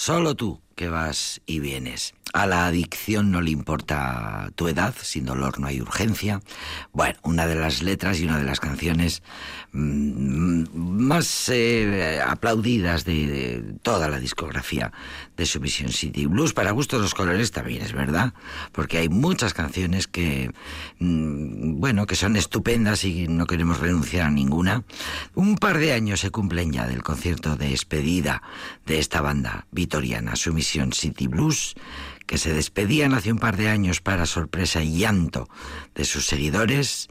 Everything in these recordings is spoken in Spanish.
Solo tú que vas y vienes. A la adicción no le importa tu edad, sin dolor no hay urgencia. Bueno, una de las letras y una de las canciones mm, más eh, aplaudidas de, toda la discografía de Submission City Blues. Para gustos los colores también es verdad, porque hay muchas canciones que, mm, bueno, que son estupendas y no queremos renunciar a ninguna. Un par de años se cumplen ya del concierto de despedida de esta banda vitoriana, Submission City Blues que se despedían hace un par de años para sorpresa y llanto de sus seguidores,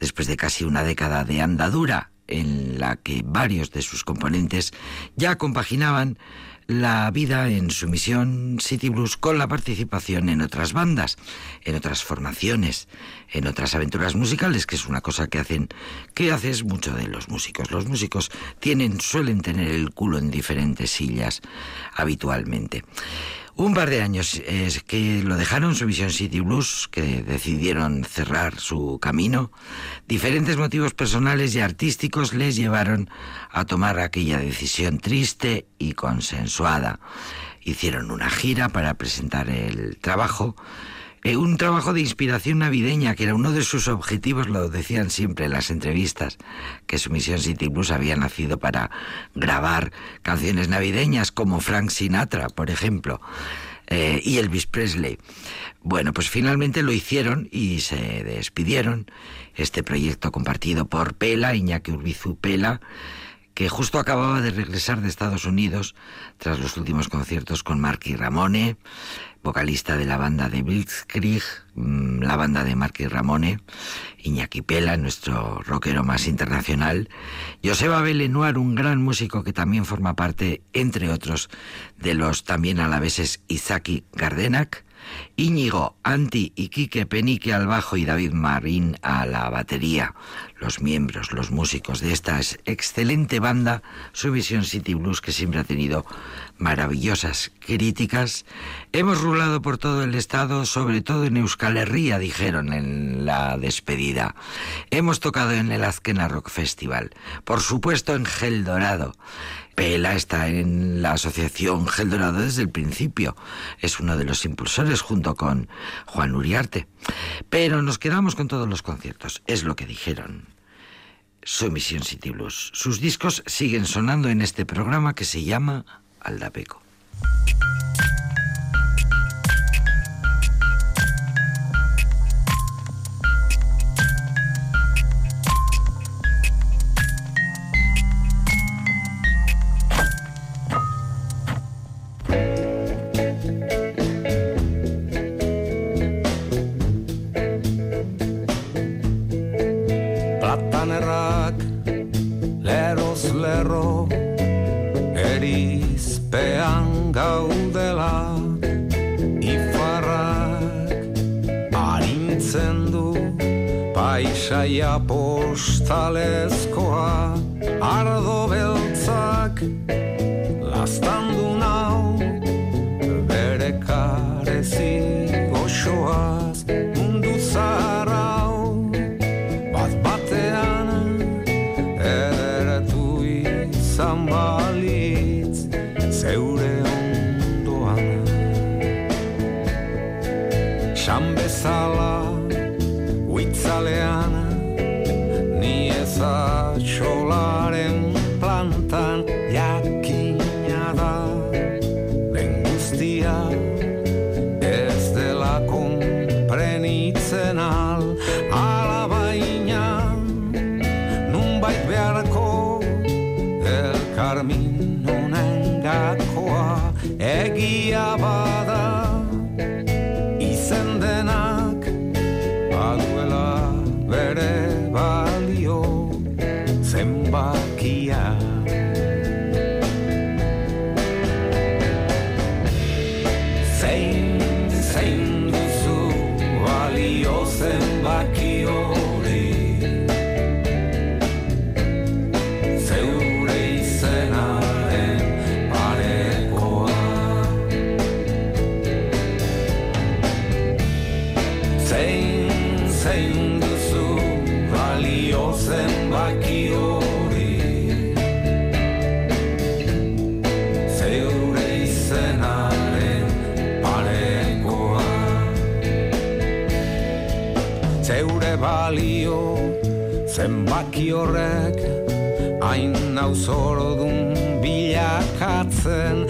después de casi una década de andadura en la que varios de sus componentes ya compaginaban la vida en su misión City Blues con la participación en otras bandas, en otras formaciones, en otras aventuras musicales, que es una cosa que hacen, que haces mucho de los músicos. Los músicos tienen, suelen tener el culo en diferentes sillas habitualmente. Un par de años es que lo dejaron su Vision City Blues, que decidieron cerrar su camino. Diferentes motivos personales y artísticos les llevaron a tomar aquella decisión triste y consensuada. Hicieron una gira para presentar el trabajo eh, un trabajo de inspiración navideña, que era uno de sus objetivos, lo decían siempre en las entrevistas, que su misión City Blues había nacido para grabar canciones navideñas como Frank Sinatra, por ejemplo, eh, y Elvis Presley. Bueno, pues finalmente lo hicieron y se despidieron. Este proyecto compartido por Pela, Iñaki Urbizu Pela, que justo acababa de regresar de Estados Unidos tras los últimos conciertos con Marky Ramone, vocalista de la banda de Blitzkrieg, mm, la banda de Marky Ramone, Iñaki Pela, nuestro rockero más internacional, Joseba Belenoir, un gran músico que también forma parte, entre otros, de los también alaveses Izaki Gardenak, Íñigo, Anti y Quique Penique al bajo y David Marín a la batería. Los miembros, los músicos de esta excelente banda, Subvision City Blues, que siempre ha tenido maravillosas críticas. Hemos rulado por todo el estado, sobre todo en Euskal Herria, dijeron en la despedida. Hemos tocado en el Azkena Rock Festival, por supuesto en Gel Dorado. Pela está en la asociación Gel Dorado desde el principio. Es uno de los impulsores junto con Juan Uriarte. Pero nos quedamos con todos los conciertos, es lo que dijeron. Su emisión City Blues. Sus discos siguen sonando en este programa que se llama Aldapeco. tan horrek hain nauzordun bilakatzen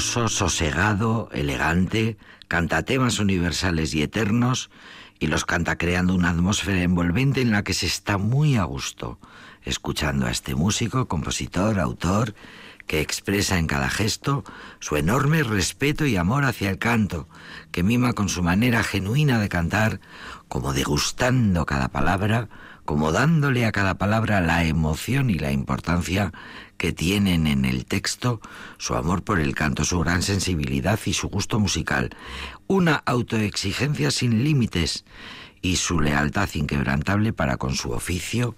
Sosegado, elegante, canta temas universales y eternos y los canta creando una atmósfera envolvente en la que se está muy a gusto, escuchando a este músico, compositor, autor, que expresa en cada gesto su enorme respeto y amor hacia el canto, que mima con su manera genuina de cantar, como degustando cada palabra, como dándole a cada palabra la emoción y la importancia que tienen en el texto, su amor por el canto, su gran sensibilidad y su gusto musical, una autoexigencia sin límites y su lealtad inquebrantable para con su oficio,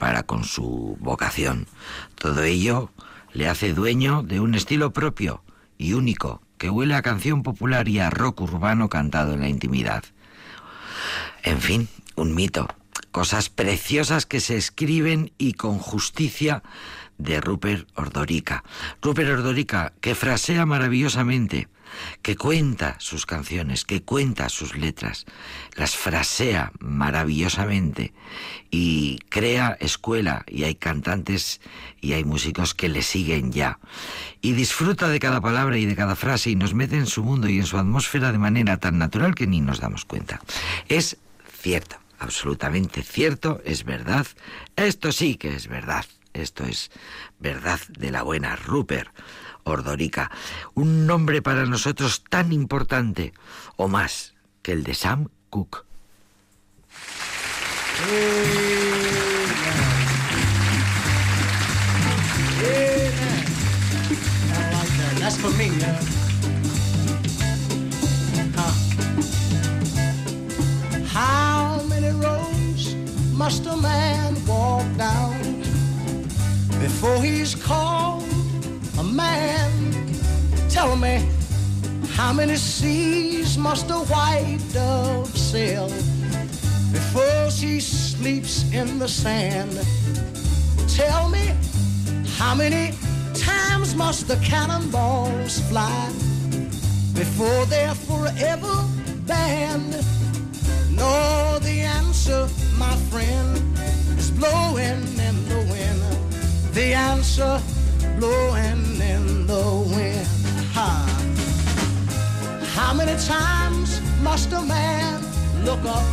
para con su vocación. Todo ello le hace dueño de un estilo propio y único, que huele a canción popular y a rock urbano cantado en la intimidad. En fin, un mito, cosas preciosas que se escriben y con justicia de Rupert Ordorica. Rupert Ordorica, que frasea maravillosamente, que cuenta sus canciones, que cuenta sus letras, las frasea maravillosamente y crea escuela y hay cantantes y hay músicos que le siguen ya. Y disfruta de cada palabra y de cada frase y nos mete en su mundo y en su atmósfera de manera tan natural que ni nos damos cuenta. Es cierto, absolutamente cierto, es verdad. Esto sí que es verdad. Esto es verdad de la buena Rupert Ordorica. Un nombre para nosotros tan importante o más que el de Sam. Huh. How many roads must a man walk down before he's called a man? Tell me, how many seas must a white dove sail before she sleeps in the sand? Tell me, how many times must the cannonballs fly before they're forever banned? No, the answer, my friend, is blowing in the wind. The answer, blowing in the wind. How many times must a man look up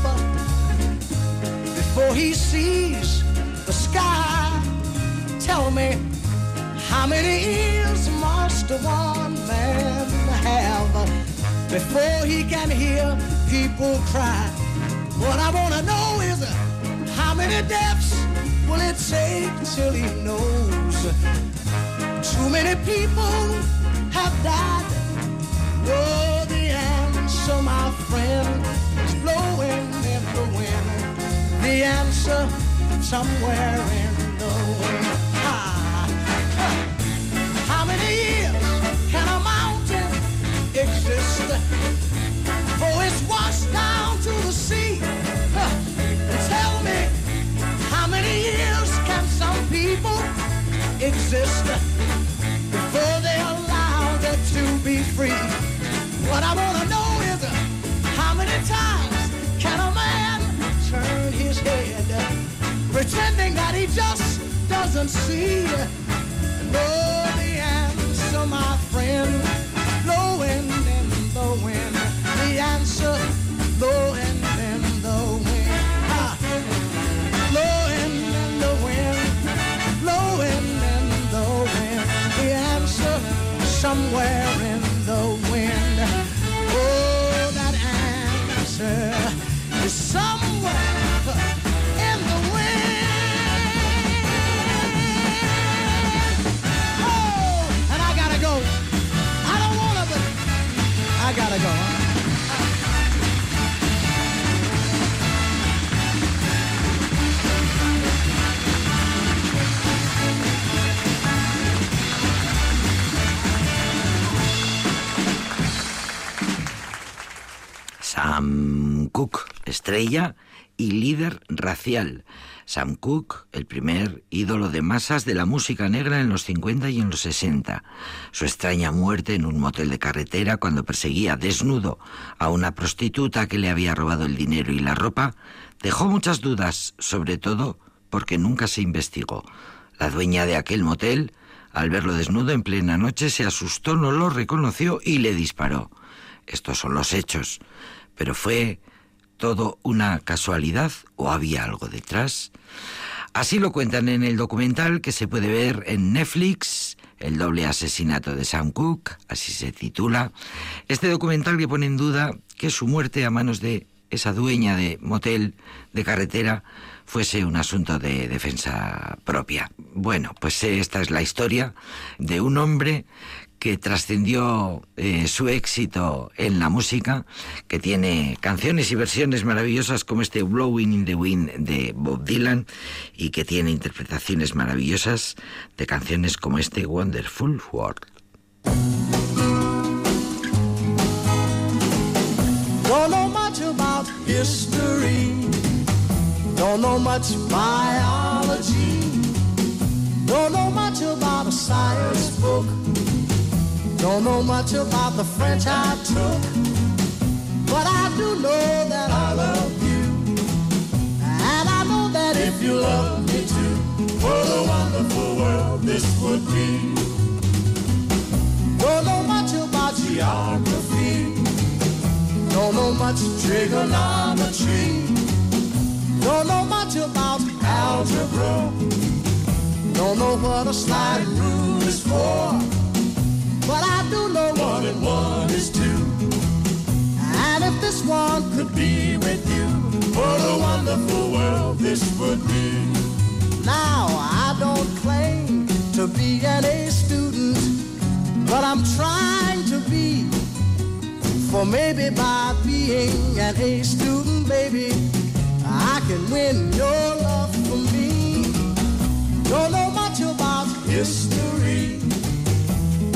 before he sees the sky? Tell me, how many ears must one man have before he can hear people cry? What I wanna know is uh, how many deaths will it take till he knows? Too many people have died. Oh, the answer, my friend, is blowing in the wind. The answer somewhere in the wind. Ah. How many years can a mountain exist before it's washed down to the sea? Exist before they're allowed to be free? What I wanna know is how many times can a man turn his head pretending that he just doesn't see? Oh, the answer, my friend, blowing in the wind. The answer, blowing somewhere estrella y líder racial. Sam Cooke, el primer ídolo de masas de la música negra en los 50 y en los 60. Su extraña muerte en un motel de carretera cuando perseguía desnudo a una prostituta que le había robado el dinero y la ropa dejó muchas dudas, sobre todo porque nunca se investigó. La dueña de aquel motel, al verlo desnudo en plena noche, se asustó, no lo reconoció y le disparó. Estos son los hechos. Pero fue todo una casualidad o había algo detrás? Así lo cuentan en el documental que se puede ver en Netflix, El doble asesinato de Sam Cooke, así se titula. Este documental que pone en duda que su muerte a manos de esa dueña de motel de carretera fuese un asunto de defensa propia. Bueno, pues esta es la historia de un hombre que trascendió eh, su éxito en la música, que tiene canciones y versiones maravillosas como este Blowing in the Wind de Bob Dylan y que tiene interpretaciones maravillosas de canciones como este Wonderful World. Don't know much about the French I took. But I do know that I love you. And I know that if you love me too, what a wonderful world this would be. Don't know much about geography. Don't know much trigonometry. Don't know much about algebra. Don't know what a sliding rule is for. But I do know one and one is two. And if this one could be with you, what a wonderful world this would be. Now, I don't claim to be an A student, but I'm trying to be. For maybe by being an A student, baby, I can win your love for me. Don't know much about history.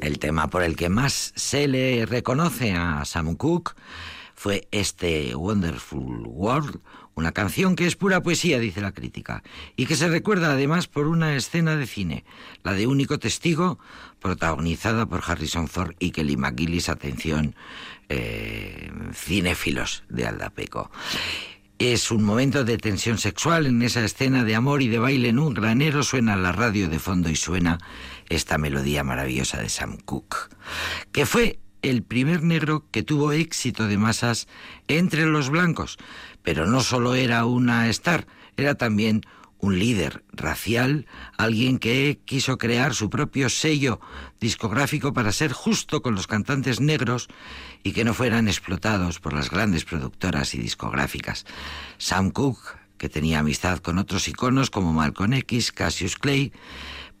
El tema por el que más se le reconoce a Sam Cooke fue este Wonderful World, una canción que es pura poesía, dice la crítica, y que se recuerda además por una escena de cine, la de Único Testigo, protagonizada por Harrison Ford y Kelly McGillis, atención, eh, cinéfilos de Aldapeco. Es un momento de tensión sexual en esa escena de amor y de baile en un granero. Suena la radio de fondo y suena esta melodía maravillosa de Sam Cooke, que fue el primer negro que tuvo éxito de masas entre los blancos. Pero no solo era una star, era también un líder racial, alguien que quiso crear su propio sello discográfico para ser justo con los cantantes negros y que no fueran explotados por las grandes productoras y discográficas. Sam Cooke, que tenía amistad con otros iconos como Malcolm X, Cassius Clay,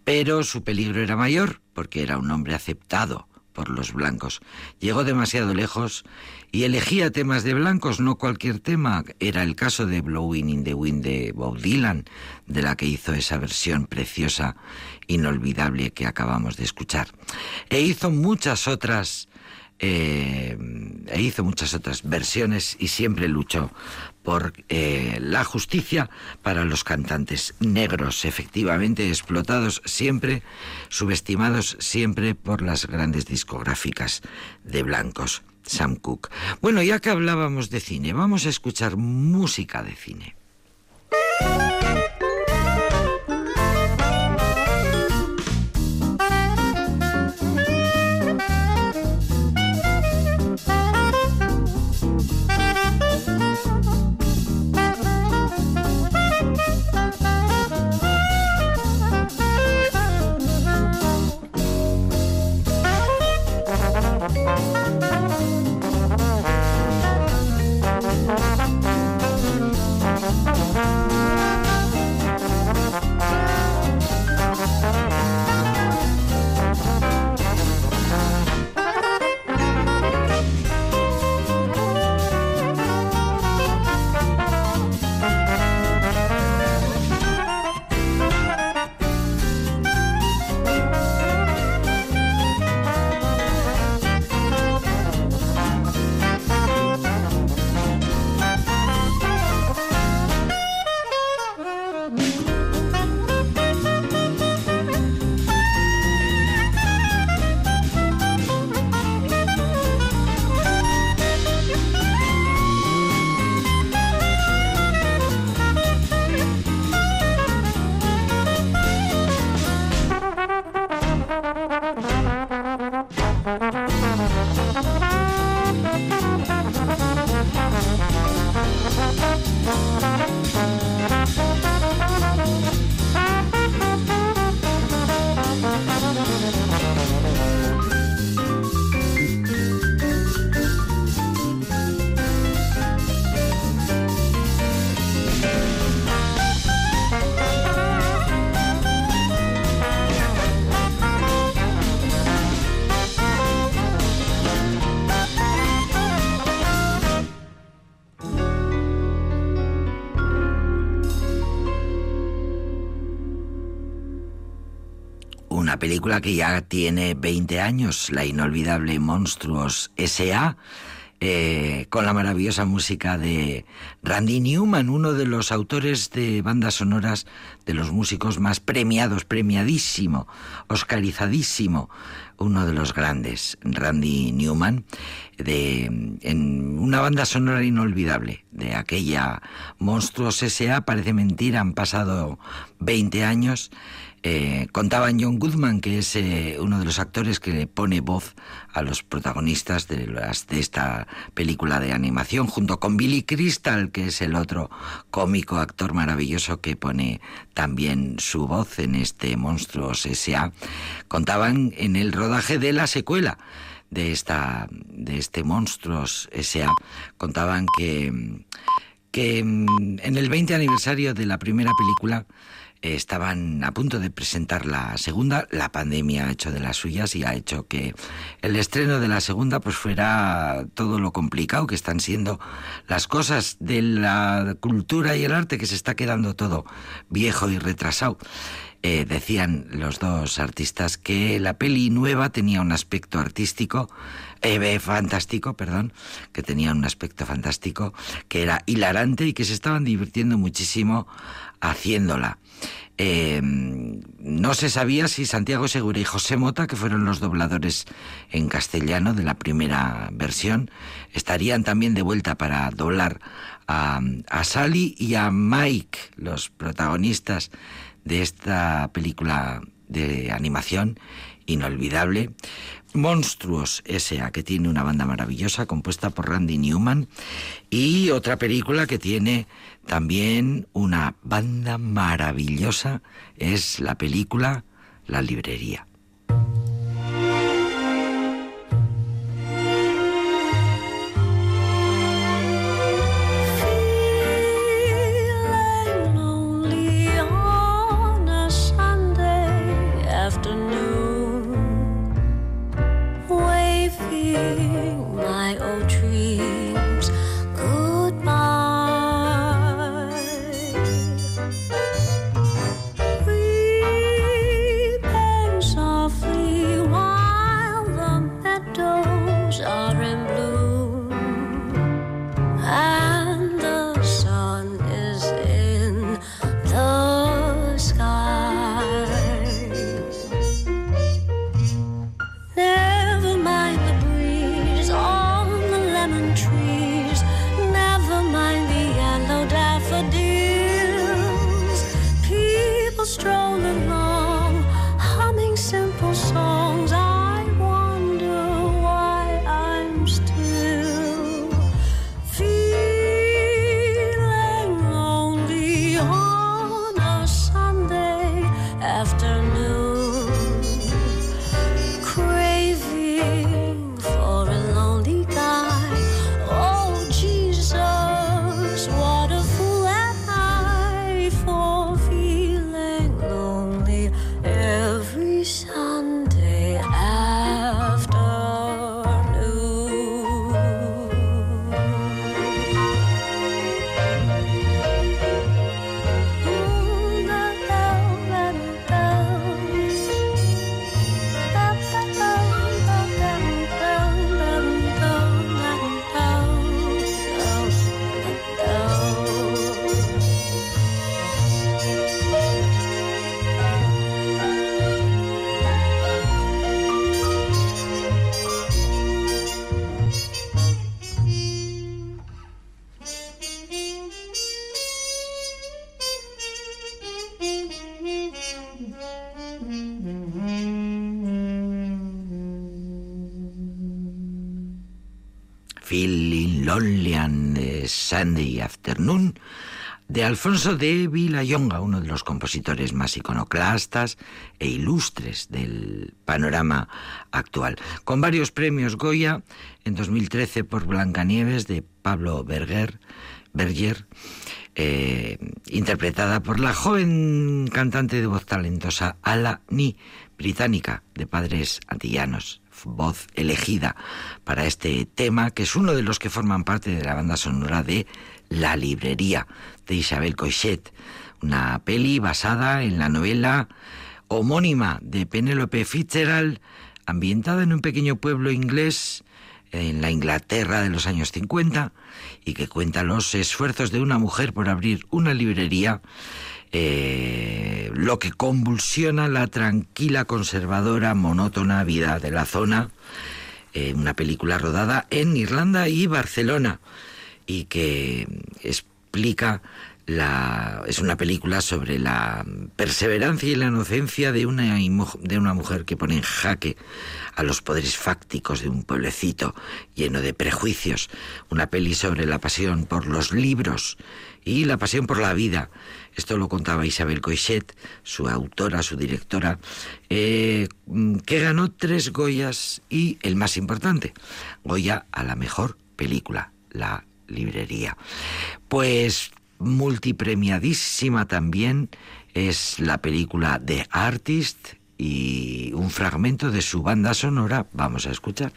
pero su peligro era mayor porque era un hombre aceptado por los blancos. Llegó demasiado lejos y elegía temas de blancos, no cualquier tema. Era el caso de Blowing in the Wind de Bob Dylan, de la que hizo esa versión preciosa, inolvidable que acabamos de escuchar. E hizo muchas otras eh, e hizo muchas otras versiones y siempre luchó por eh, la justicia para los cantantes negros, efectivamente explotados siempre, subestimados siempre por las grandes discográficas de blancos. Sam Cooke. Bueno, ya que hablábamos de cine, vamos a escuchar música de cine. Que ya tiene 20 años, la inolvidable Monstruos S.A., eh, con la maravillosa música de Randy Newman, uno de los autores de bandas sonoras de los músicos más premiados, premiadísimo, oscarizadísimo, uno de los grandes, Randy Newman, de, en una banda sonora inolvidable de aquella Monstruos S.A. Parece mentira, han pasado 20 años eh, contaban John Goodman, que es eh, uno de los actores que le pone voz a los protagonistas de, las, de esta película de animación, junto con Billy Crystal, que es el otro cómico actor maravilloso que pone también su voz en este Monstruos S.A. Contaban en el rodaje de la secuela de esta de este Monstruos S.A. contaban que que mm, en el 20 aniversario de la primera película estaban a punto de presentar la segunda, la pandemia ha hecho de las suyas y ha hecho que el estreno de la segunda pues fuera todo lo complicado que están siendo las cosas de la cultura y el arte que se está quedando todo viejo y retrasado. Eh, decían los dos artistas que la peli nueva tenía un aspecto artístico, eh, fantástico, perdón, que tenía un aspecto fantástico, que era hilarante y que se estaban divirtiendo muchísimo haciéndola. Eh, no se sabía si Santiago Segura y José Mota, que fueron los dobladores en castellano de la primera versión, estarían también de vuelta para doblar a, a Sally y a Mike, los protagonistas de esta película de animación inolvidable. Monstruos S.A., que tiene una banda maravillosa compuesta por Randy Newman, y otra película que tiene también una banda maravillosa, es la película La Librería. Sunday Afternoon de Alfonso de Villayonga, uno de los compositores más iconoclastas e ilustres del panorama actual. Con varios premios Goya, en 2013 por Blancanieves de Pablo Berger, Berger eh, interpretada por la joven cantante de voz talentosa Ala Ni, británica, de padres antillanos voz elegida para este tema, que es uno de los que forman parte de la banda sonora de La Librería de Isabel Coixet, una peli basada en la novela homónima de Penelope Fitzgerald, ambientada en un pequeño pueblo inglés en la Inglaterra de los años 50 y que cuenta los esfuerzos de una mujer por abrir una librería, eh, lo que convulsiona la tranquila, conservadora, monótona vida de la zona. Eh, una película rodada en Irlanda y Barcelona y que explica la, es una película sobre la perseverancia y la inocencia de una, de una mujer que pone en jaque a los poderes fácticos de un pueblecito lleno de prejuicios. Una peli sobre la pasión por los libros y la pasión por la vida. Esto lo contaba Isabel Coixet, su autora, su directora, eh, que ganó tres Goyas y el más importante, Goya a la mejor película, La librería. Pues multipremiadísima también es la película The Artist y un fragmento de su banda sonora vamos a escuchar.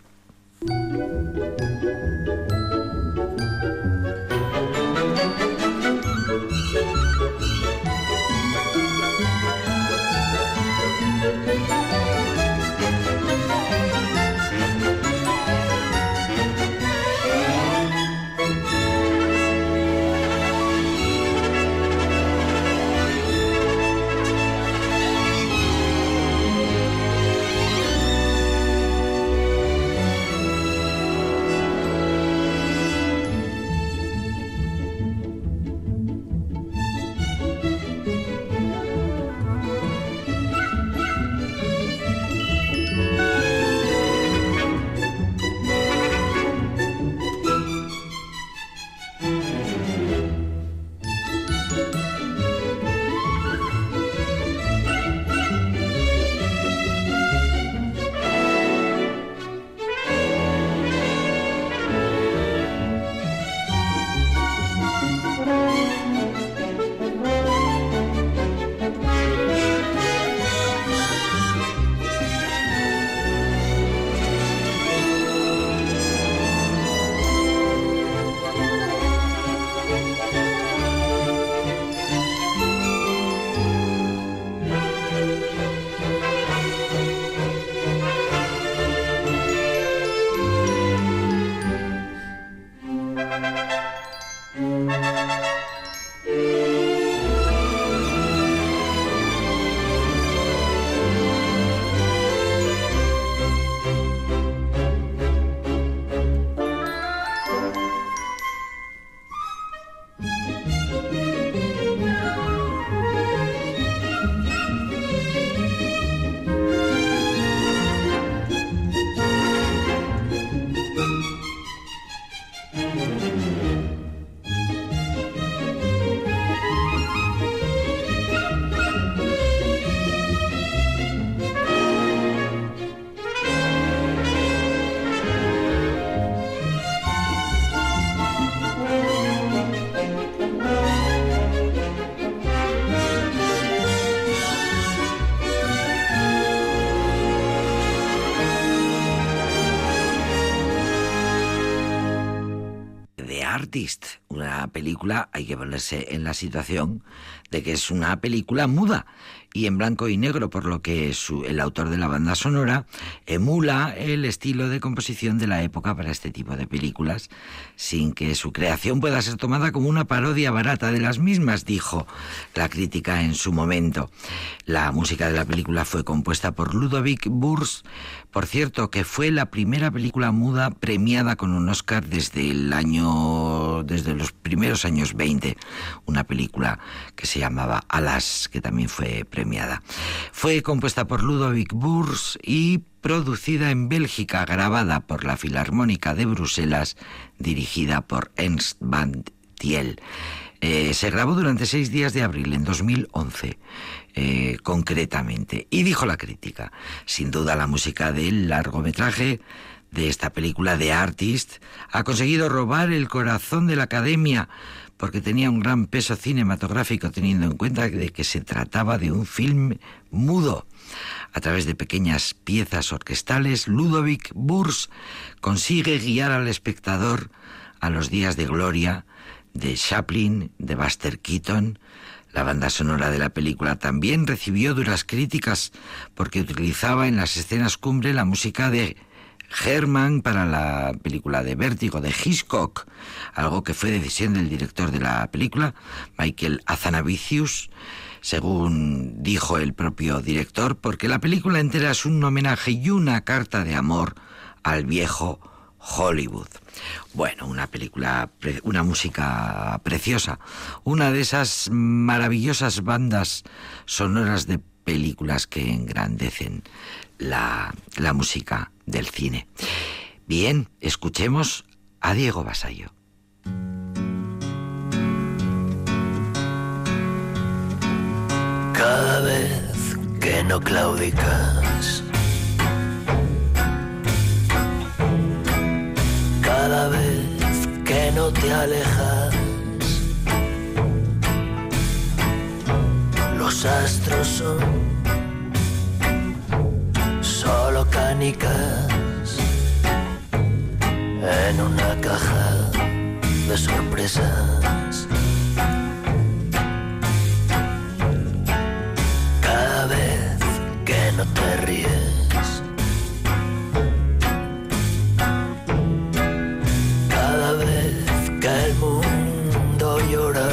Una película, hay que ponerse en la situación de que es una película muda y en blanco y negro, por lo que el autor de la banda sonora emula el estilo de composición de la época para este tipo de películas, sin que su creación pueda ser tomada como una parodia barata de las mismas, dijo la crítica en su momento. La música de la película fue compuesta por Ludovic Burs, por cierto, que fue la primera película muda premiada con un Oscar desde el año, desde los primeros años 20, una película que se llamaba Alas, que también fue premiada fue compuesta por Ludovic Burs y producida en Bélgica, grabada por la Filarmónica de Bruselas, dirigida por Ernst van Thiel. Eh, se grabó durante seis días de abril en 2011, eh, concretamente. Y dijo la crítica, sin duda la música del largometraje de esta película de Artist ha conseguido robar el corazón de la academia porque tenía un gran peso cinematográfico teniendo en cuenta de que se trataba de un film mudo. A través de pequeñas piezas orquestales, Ludovic Burs consigue guiar al espectador a los días de gloria de Chaplin, de Buster Keaton, La banda sonora de la película también recibió duras críticas porque utilizaba en las escenas cumbre la música de Herman para la película de Vértigo de Hitchcock, algo que fue decisión del director de la película, Michael Azanavicius, según dijo el propio director, porque la película entera es un homenaje y una carta de amor al viejo Hollywood. Bueno, una película, una música preciosa, una de esas maravillosas bandas sonoras de películas que engrandecen la, la música del cine. Bien, escuchemos a Diego Basayo. Cada vez que no claudicas, cada vez que no te alejas, los astros son solo canicas en una caja de sorpresas. Cada vez que no te ríes, cada vez que el mundo llora.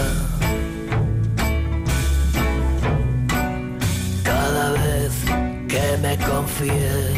Cada vez que me confié.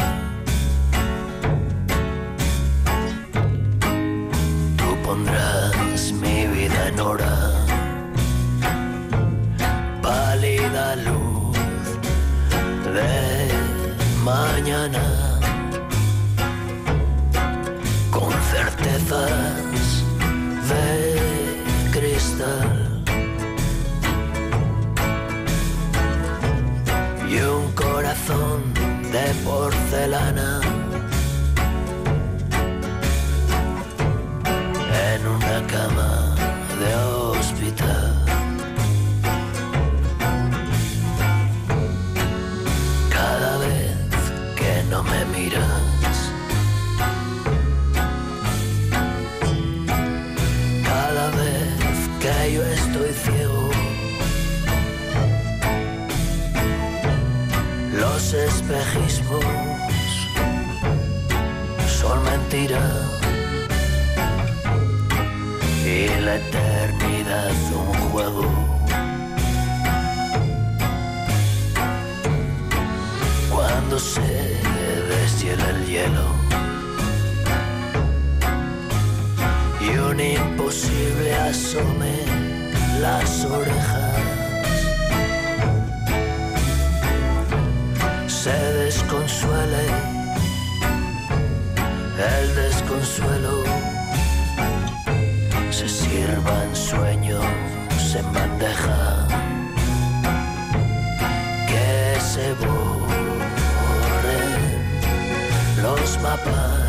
Espejismos son mentira y la eternidad un juego. Cuando se deshiela el hielo y un imposible asome las orejas. El desconsuelo. Se sirvan sueños en bandeja. Que se borren los mapas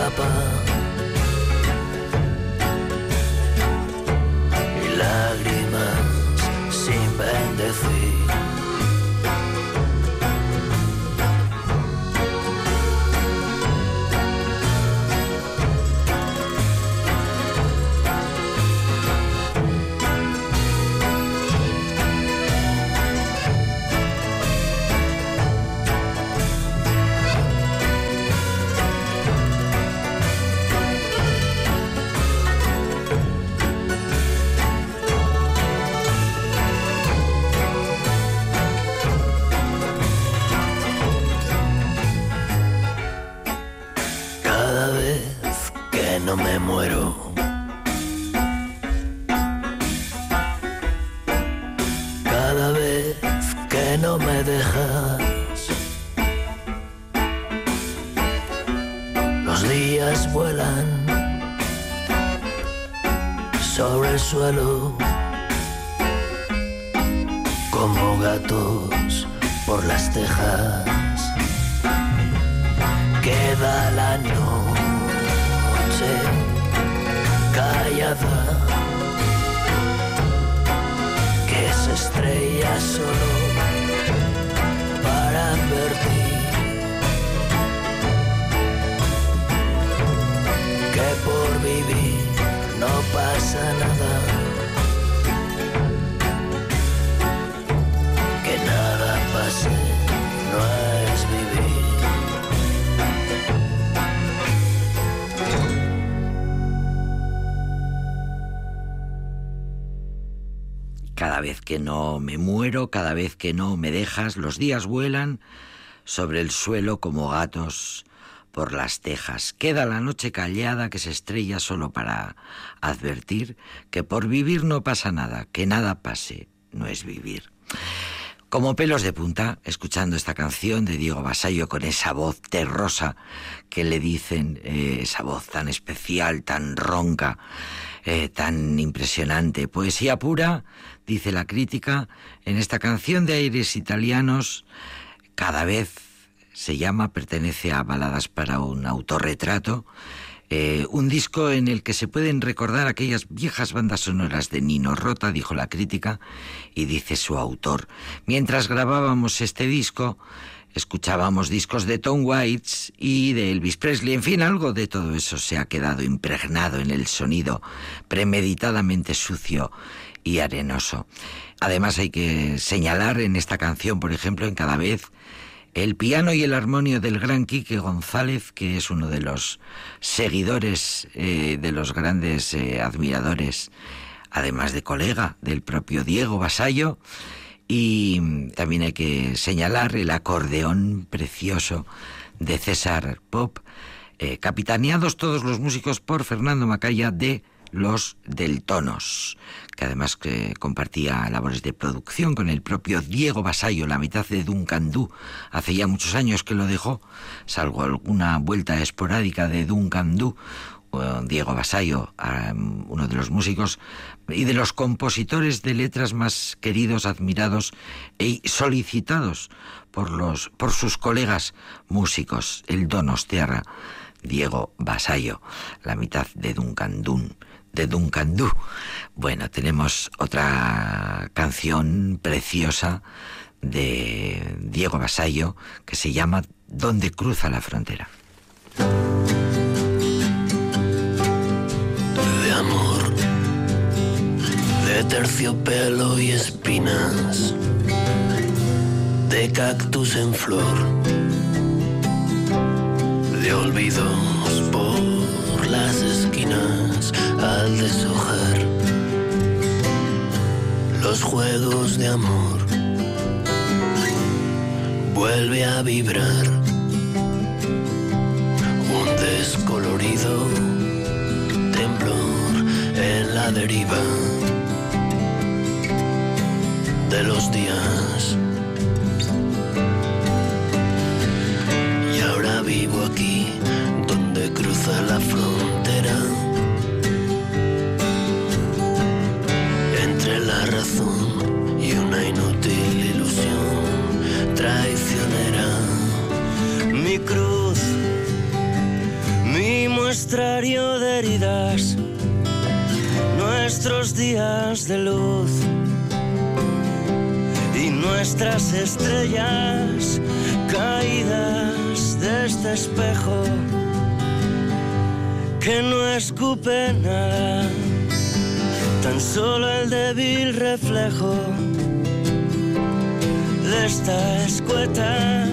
couple. Muero, cada vez que no me dejas, los días vuelan sobre el suelo como gatos por las tejas. Queda la noche callada que se estrella solo para advertir que por vivir no pasa nada, que nada pase no es vivir. Como pelos de punta, escuchando esta canción de Diego Basayo con esa voz terrosa que le dicen, eh, esa voz tan especial, tan ronca, eh, tan impresionante. Poesía pura, dice la crítica, en esta canción de aires italianos, cada vez se llama, pertenece a Baladas para un autorretrato, eh, un disco en el que se pueden recordar aquellas viejas bandas sonoras de Nino Rota, dijo la crítica, y dice su autor. Mientras grabábamos este disco, escuchábamos discos de Tom Waits y de Elvis Presley, en fin, algo de todo eso se ha quedado impregnado en el sonido, premeditadamente sucio y arenoso. Además hay que señalar en esta canción, por ejemplo, en cada vez el piano y el armonio del gran Quique González, que es uno de los seguidores, eh, de los grandes eh, admiradores, además de colega del propio Diego Basayo, y también hay que señalar el acordeón precioso de César Pop, eh, capitaneados todos los músicos por Fernando Macaya de los Deltonos, que además que compartía labores de producción con el propio Diego Basayo, la mitad de Duncan Du. Hace ya muchos años que lo dejó, salvo alguna vuelta esporádica de Duncan Du. Diego Basayo, uno de los músicos y de los compositores de letras más queridos, admirados y solicitados por los por sus colegas músicos, el Donostiarra, Diego Basayo, la mitad de Duncan Dun de Duncan Du. Bueno, tenemos otra canción preciosa de Diego Basayo que se llama Donde cruza la frontera. De amor, de terciopelo y espinas, de cactus en flor, de olvidos por las esquinas al deshojar los juegos de amor. Vuelve a vibrar un descolorido temblor en la deriva de los días. Y ahora vivo aquí cruza la frontera entre la razón y una inútil ilusión traicionera. Mi cruz, mi muestrario de heridas, nuestros días de luz y nuestras estrellas caídas de este espejo que no escupe nada, tan solo el débil reflejo de esta escueta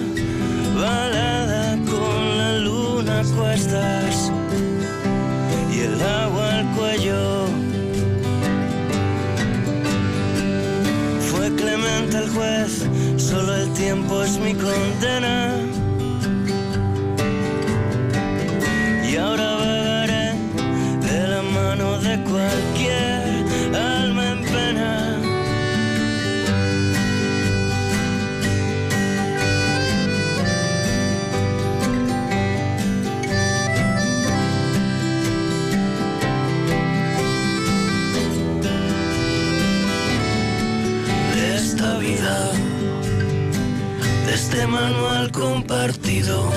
balada con la luna a cuestas y el agua al cuello. Fue clemente el juez, solo el tiempo es mi condena. Cualquier alma en pena. de esta vida, de este manual compartido,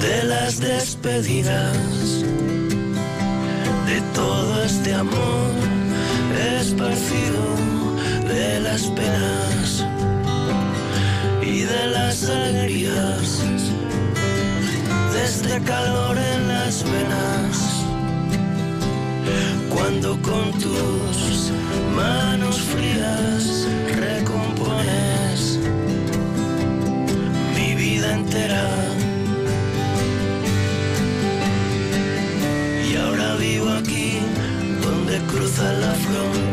de las despedidas, de todo este amor esparcido, de las penas y de las alegrías, de este calor en las venas cuando con tus manos frías recompones mi vida entera. Donde cruza la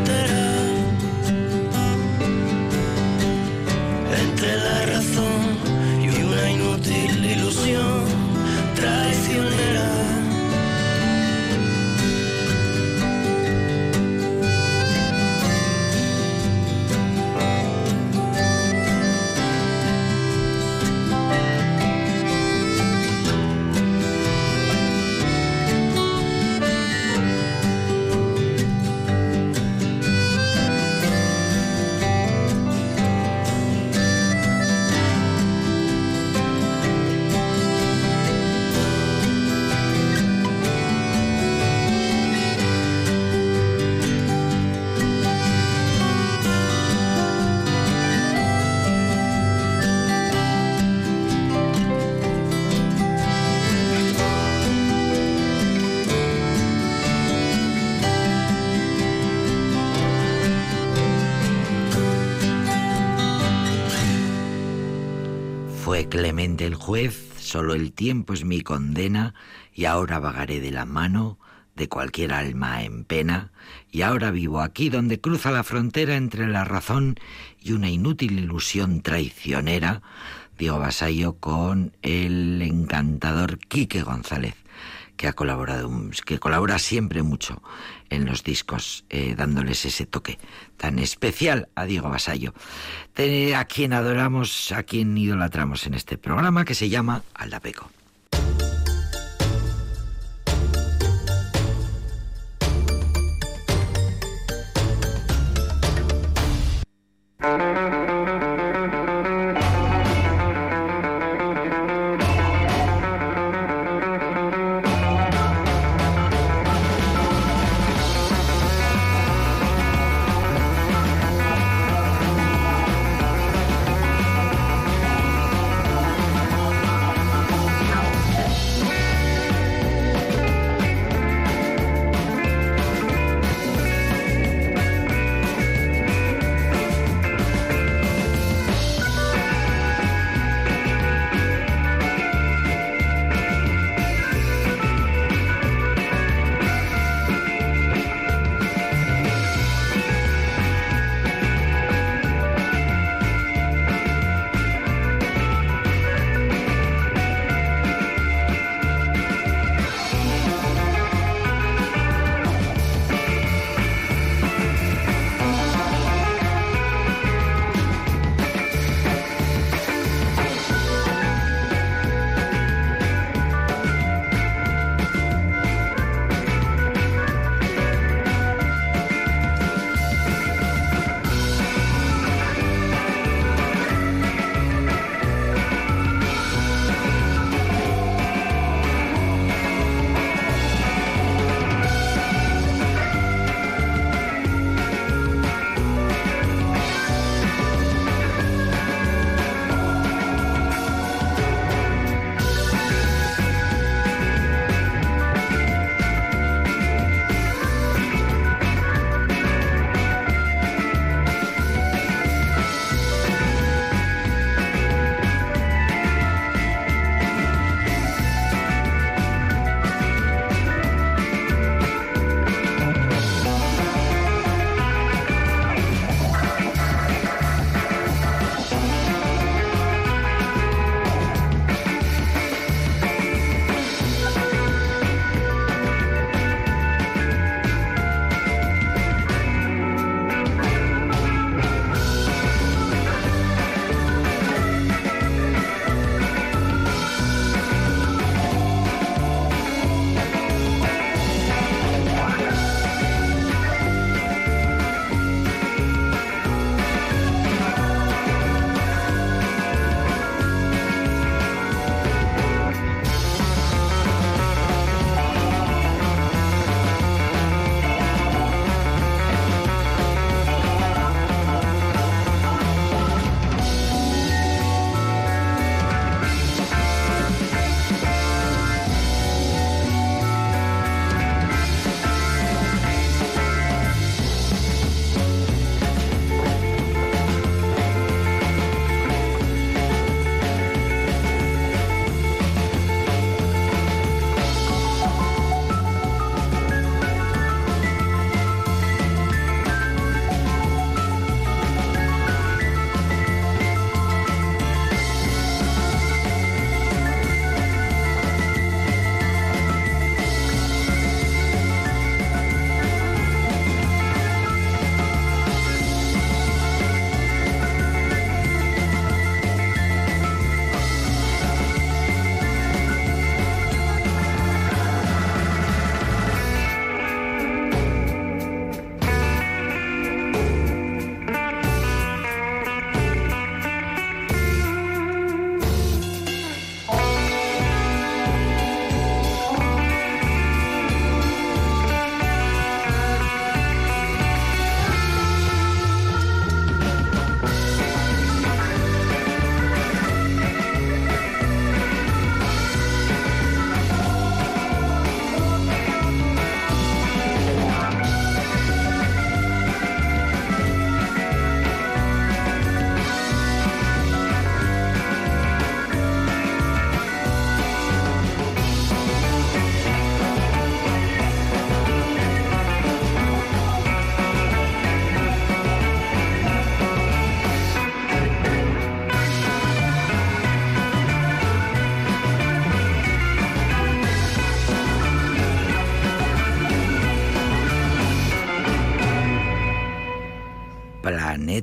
Fue clemente el juez, solo el tiempo es mi condena, y ahora vagaré de la mano de cualquier alma en pena, y ahora vivo aquí donde cruza la frontera entre la razón y una inútil ilusión traicionera, Diego Basayo con el encantador Quique González que ha colaborado, que colabora siempre mucho en los discos, eh, dándoles ese toque tan especial a Diego Basayo, a quien adoramos, a quien idolatramos en este programa que se llama Aldapeco.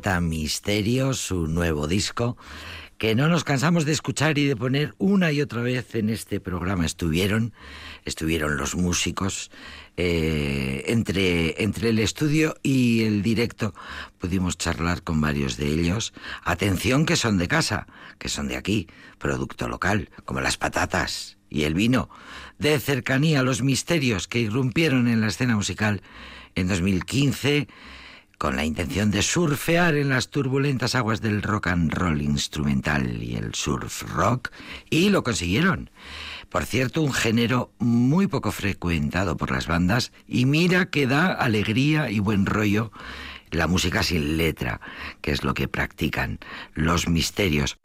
Planeta Misterio, su nuevo disco, que no nos cansamos de escuchar y de poner una y otra vez en este programa. Estuvieron, estuvieron los músicos, eh, entre, entre el estudio y el directo pudimos charlar con varios de ellos. Atención que son de casa, que son de aquí, producto local, como las patatas y el vino. De cercanía, los misterios que irrumpieron en la escena musical en 2015 con la intención de surfear en las turbulentas aguas del rock and roll instrumental y el surf rock, y lo consiguieron. Por cierto, un género muy poco frecuentado por las bandas, y mira que da alegría y buen rollo la música sin letra, que es lo que practican los misterios.